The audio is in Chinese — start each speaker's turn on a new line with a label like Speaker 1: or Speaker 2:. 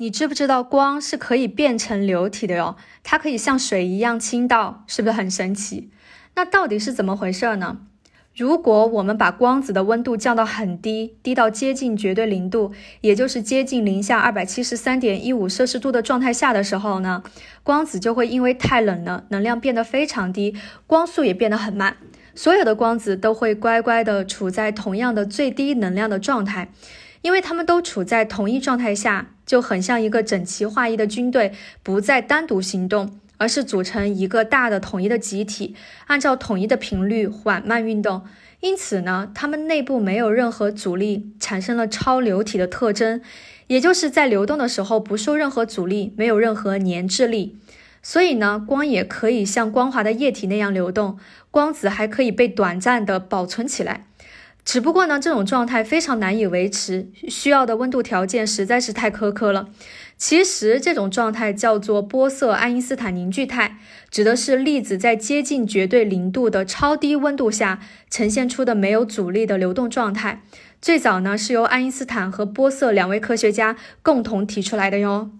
Speaker 1: 你知不知道光是可以变成流体的哟？它可以像水一样倾倒，是不是很神奇？那到底是怎么回事呢？如果我们把光子的温度降到很低，低到接近绝对零度，也就是接近零下二百七十三点一五摄氏度的状态下的时候呢，光子就会因为太冷了，能量变得非常低，光速也变得很慢，所有的光子都会乖乖的处在同样的最低能量的状态。因为他们都处在同一状态下，就很像一个整齐划一的军队，不再单独行动，而是组成一个大的统一的集体，按照统一的频率缓慢运动。因此呢，它们内部没有任何阻力，产生了超流体的特征，也就是在流动的时候不受任何阻力，没有任何粘滞力。所以呢，光也可以像光滑的液体那样流动，光子还可以被短暂的保存起来。只不过呢，这种状态非常难以维持，需要的温度条件实在是太苛刻了。其实这种状态叫做玻色爱因斯坦凝聚态，指的是粒子在接近绝对零度的超低温度下呈现出的没有阻力的流动状态。最早呢是由爱因斯坦和玻色两位科学家共同提出来的哟。